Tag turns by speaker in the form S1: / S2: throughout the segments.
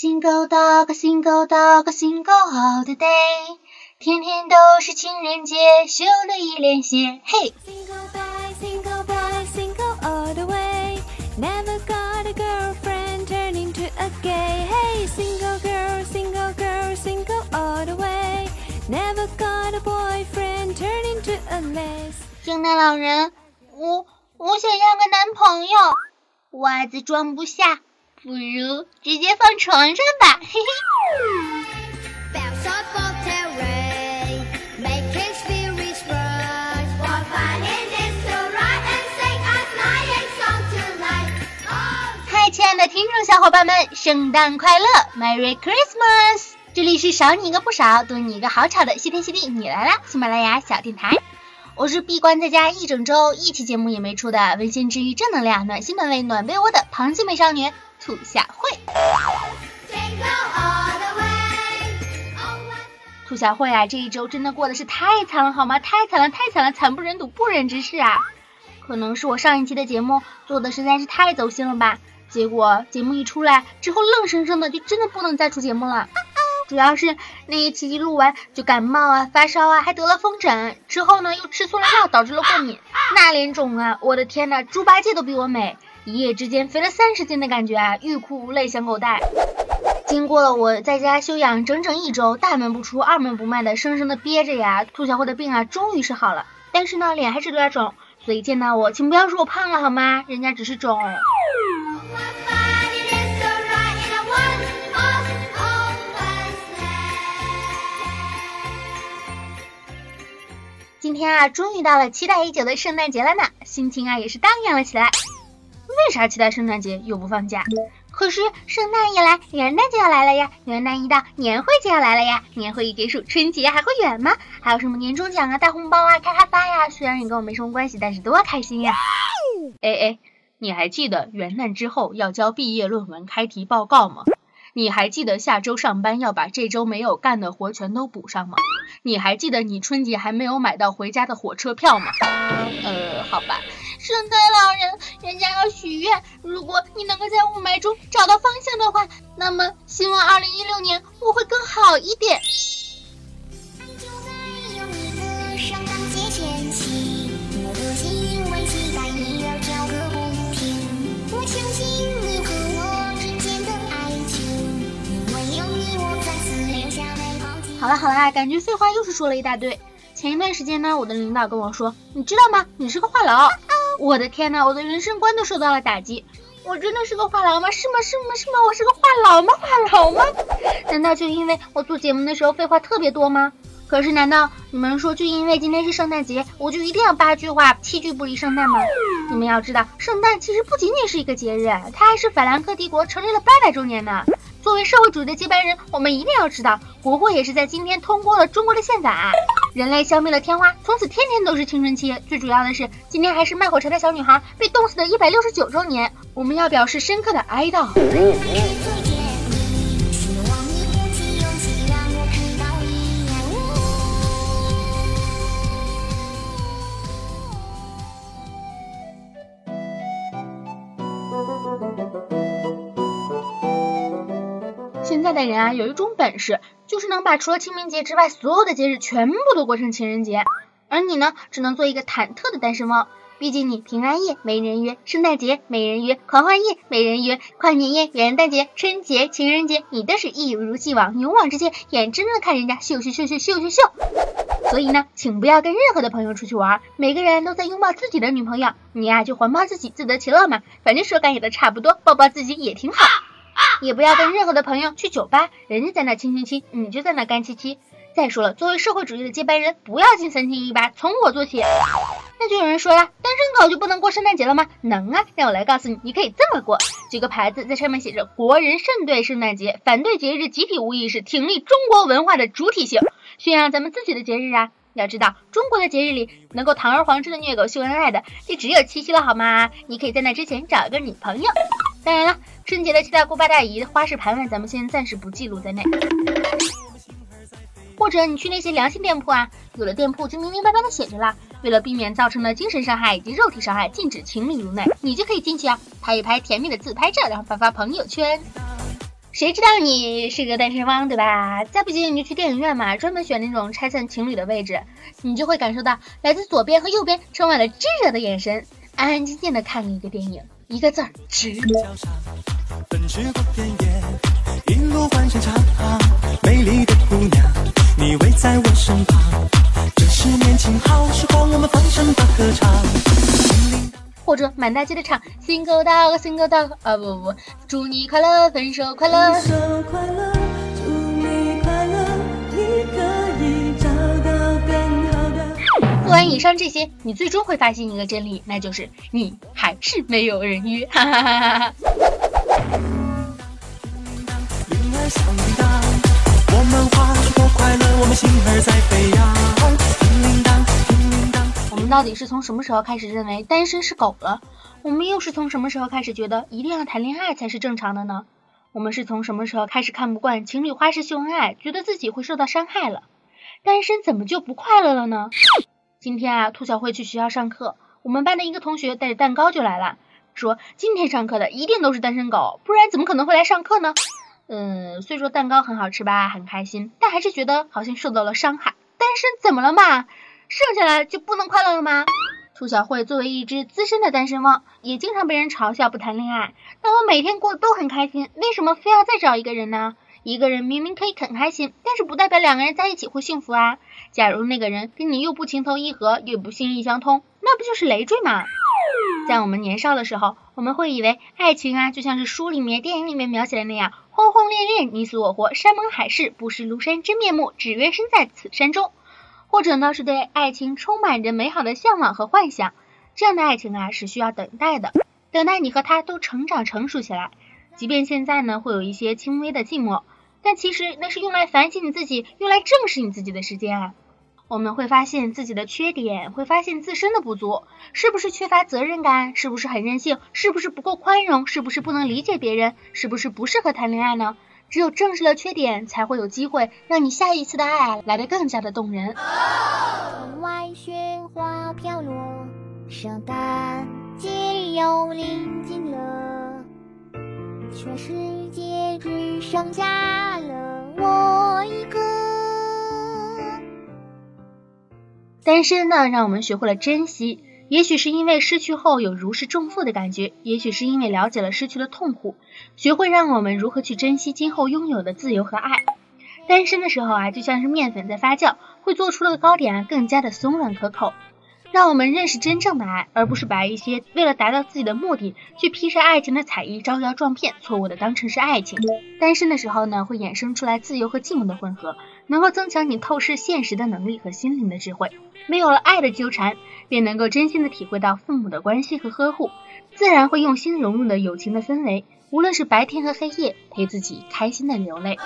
S1: Single dog, single dog, single all the day，天天都是情人节，秀了一脸血。嘿。
S2: Single boy, single boy, single all the way. Never got a girlfriend, turning to a gay. Hey, single girl, single girl, single all the way. Never got a boyfriend, turning to a mess.
S1: 圣诞老人，我我想要个男朋友，袜子装不下， 不如直接放床上吧，嘿嘿。
S2: Oh,
S1: 嗨，亲爱的听众小伙伴们，圣诞快乐，Merry Christmas！这里是少你一个不少，多你一个好吵的谢天谢地你来啦！喜马拉雅小电台，我是闭关在家一整周，一期节目也没出的温馨治愈正能量、暖心暖胃暖被窝的螃蟹美少女兔小慧。兔小慧啊，这一周真的过得是太惨了，好吗？太惨了，太惨了，惨不忍睹，不忍直视啊！可能是我上一期的节目做的实在是太走心了吧，结果节目一出来之后，愣生生的就真的不能再出节目了。主要是那一期一录完就感冒啊、发烧啊，还得了风疹，之后呢又吃错了药，导致了过敏，那脸肿啊！我的天呐，猪八戒都比我美，一夜之间肥了三十斤的感觉啊，欲哭无泪，想狗带。经过了我在家休养整整一周，大门不出二门不迈的生生的憋着呀，兔小慧的病啊终于是好了，但是呢脸还是有点肿，所以见到我请不要说我胖了好吗？人家只是肿。今天啊，终于到了期待已久的圣诞节了呢，心情啊也是荡漾了起来。为啥期待圣诞节又不放假？可是圣诞一来，元旦就要来了呀；元旦一到，年会就要来了呀；年会一结束，春节还会远吗？还有什么年终奖啊、大红包啊、开哈发呀？虽然你跟我没什么关系，但是多开心呀！哎哎，你还记得元旦之后要交毕业论文开题报告吗？你还记得下周上班要把这周没有干的活全都补上吗？你还记得你春节还没有买到回家的火车票吗？呃，好吧，圣诞老人，人家要许愿，如果你能够在雾霾中找到方向的话，那么希望二零一六年我会更好一点。
S3: 好记忆。
S1: 好了好了，感觉废话又是说了一大堆。前一段时间呢，我的领导跟我说，你知道吗？你是个话痨。我的天呐，我的人生观都受到了打击。我真的是个话痨吗？是吗？是吗？是吗？我是个话痨吗？话痨吗？难道就因为我做节目的时候废话特别多吗？可是难道你们说就因为今天是圣诞节，我就一定要八句话七句不离圣诞吗？你们要知道，圣诞其实不仅仅是一个节日，它还是法兰克帝国成立了八百周年呢。作为社会主义的接班人，我们一定要知道，国会也是在今天通过了中国的宪法。人类消灭了天花，从此天天都是青春期。最主要的是，今天还是卖火柴的小女孩被冻死的一百六十九周年，我们要表示深刻的哀悼。现在的人啊，有一种本事，就是能把除了清明节之外所有的节日全部都过成情人节，而你呢，只能做一个忐忑的单身汪。毕竟你平安夜没人约，圣诞节没人约，狂欢夜没人约，跨年夜、元旦节、春节、情人节，你都是一如既往，勇往直前，眼睁睁的看人家秀秀秀秀秀秀秀。所以呢，请不要跟任何的朋友出去玩，每个人都在拥抱自己的女朋友，你呀、就环抱自己，自得其乐嘛，反正手感也都差不多，抱抱自己也挺好。也不要跟任何的朋友去酒吧，人家在那亲亲亲，你就在那干戚戚。再说了，作为社会主义的接班人，不要进三亲一八，从我做起。那就有人说了，单身狗就不能过圣诞节了吗？能啊，让我来告诉你，你可以这么过。举个牌子，在上面写着“国人慎对圣诞节，反对节日集体无意识，挺立中国文化的主体性，宣扬咱们自己的节日啊。”要知道，中国的节日里能够堂而皇之的虐狗秀恩爱的，就只有七夕了，好吗？你可以在那之前找一个女朋友。当然了，春节的七大姑八大姨、花式盘问，咱们先暂时不记录在内。或者你去那些良心店铺啊，有的店铺就明明白白的写着了，为了避免造成的精神伤害以及肉体伤害，禁止情侣入内，你就可以进去啊，拍一拍甜蜜的自拍照，然后发发朋友圈。谁知道你是个单身汪，对吧？再不济你就去电影院嘛，专门选那种拆散情侣的位置，你就会感受到来自左边和右边充满了炙热的眼神，安安静静的看了一个电影，一个字儿值。
S4: 奔驰过田野，一路欢声唱，美丽的姑娘，你围在我身旁。这是年轻好时光，我们放声大合唱。
S1: 或者满大街的唱 Single Dog Single Dog，啊不不不，祝你快乐，分手快乐。
S4: 分手快乐，祝你快乐，你可以找到更好的。
S1: 做完以上这些，你最终会发现一个真理，那就是你还是没有人约，哈哈哈哈哈。
S4: 我们花儿多快乐，我们心儿在飞扬。叮铃当，叮铃当。
S1: 我们到底是从什么时候开始认为单身是狗了？我们又是从什么时候开始觉得一定要谈恋爱才是正常的呢？我们是从什么时候开始看不惯情侣花式秀恩爱，觉得自己会受到伤害了？单身怎么就不快乐了呢？今天啊，兔小慧去学校上课，我们班的一个同学带着蛋糕就来了，说今天上课的一定都是单身狗，不然怎么可能会来上课呢？嗯，虽说蛋糕很好吃吧，很开心，但还是觉得好像受到了伤害。单身怎么了嘛？剩下来就不能快乐了吗？兔小慧作为一只资深的单身汪，也经常被人嘲笑不谈恋爱。但我每天过得都很开心，为什么非要再找一个人呢？一个人明明可以很开心，但是不代表两个人在一起会幸福啊。假如那个人跟你又不情投意合，又不心意相通，那不就是累赘吗？在我们年少的时候，我们会以为爱情啊，就像是书里面、电影里面描写的那样，轰轰烈烈，你死我活，山盟海誓，不识庐山真面目，只缘身在此山中。或者呢，是对爱情充满着美好的向往和幻想。这样的爱情啊，是需要等待的，等待你和他都成长成熟起来。即便现在呢，会有一些轻微的寂寞，但其实那是用来反省你自己、用来正视你自己的时间啊。我们会发现自己的缺点，会发现自身的不足，是不是缺乏责任感？是不是很任性？是不是不够宽容？是不是不能理解别人？是不是不适合谈恋爱呢？只有正视了缺点，才会有机会让你下一次的爱来得更加的动人。
S3: 窗外雪花飘落，圣诞节又临近了，全世界只剩下了我一个。
S1: 单身呢，让我们学会了珍惜。也许是因为失去后有如释重负的感觉，也许是因为了解了失去的痛苦，学会让我们如何去珍惜今后拥有的自由和爱。单身的时候啊，就像是面粉在发酵，会做出的糕点啊更加的松软可口。让我们认识真正的爱，而不是把一些为了达到自己的目的去披上爱情的彩衣招摇撞骗，错误的当成是爱情。单身的时候呢，会衍生出来自由和寂寞的混合，能够增强你透视现实的能力和心灵的智慧。没有了爱的纠缠，便能够真心的体会到父母的关心和呵护，自然会用心融入了友情的氛围。无论是白天和黑夜，陪自己开心的流泪。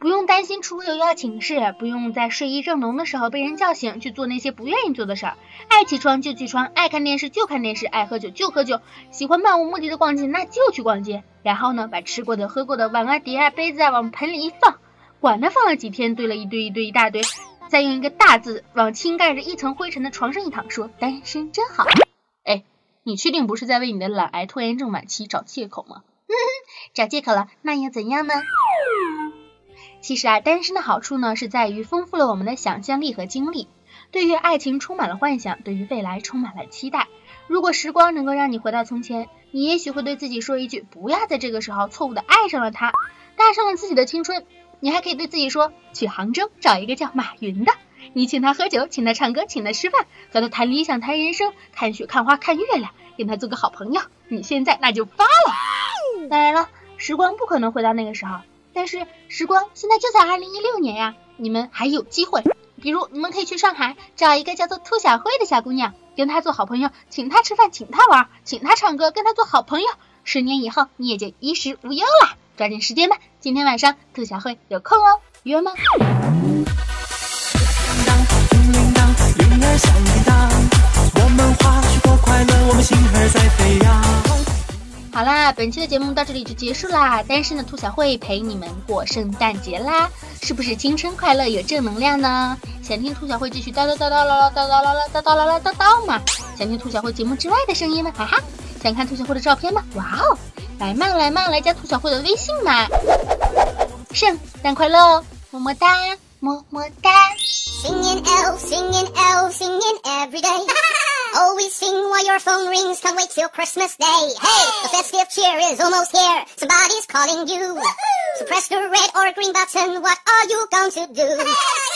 S1: 不用担心出游要请示，不用在睡意正浓的时候被人叫醒去做那些不愿意做的事儿。爱起床就起床，爱看电视就看电视，爱喝酒就喝酒，喜欢漫无目的的逛街那就去逛街。然后呢，把吃过的、喝过的碗啊、碟啊、杯子啊往盆里一放，管它放了几天，堆了一堆一堆一大堆，再用一个大字往倾盖着一层灰尘的床上一躺，说单身真好。哎，你确定不是在为你的懒癌拖延症晚期找借口吗？找借口了，那又怎样呢？其实啊，单身的好处呢，是在于丰富了我们的想象力和经历，对于爱情充满了幻想，对于未来充满了期待。如果时光能够让你回到从前，你也许会对自己说一句：不要在这个时候错误的爱上了他，搭上了自己的青春。你还可以对自己说：去杭州找一个叫马云的，你请他喝酒，请他唱歌，请他吃饭，和他谈理想，谈人生，看雪，看花，看月亮，跟他做个好朋友。你现在那就发了。当然了，时光不可能回到那个时候。但是时光现在就在二零一六年呀，你们还有机会。比如你们可以去上海找一个叫做兔小慧的小姑娘，跟她做好朋友，请她吃饭，请她玩，请她唱歌，跟她做好朋友。十年以后你也就衣食无忧了。抓紧时间吧，今天晚上兔小慧有空哦，约吗？
S4: 铃，儿响叮当，我们花儿多快乐，我们心儿在飞扬。
S1: 好啦，本期的节目到这里就结束啦。单身的兔小慧陪你们过圣诞节啦，是不是青春快乐有正能量呢？想听兔小慧继续叨叨叨叨唠唠叨叨唠唠叨叨唠唠叨叨吗？想听兔小慧节目之外的声音吗？哈哈，想看兔小慧的照片吗？哇哦！来嘛来嘛，来加兔小慧的微信嘛。圣诞快乐哦，么么哒，么么哒。
S5: Singing elf, singing elf, singing every day. Always sing while your phone rings, can't wait till Christmas Day. Hey, the festive cheer is almost here, somebody's calling you. So press the red or green button, what are you going to do?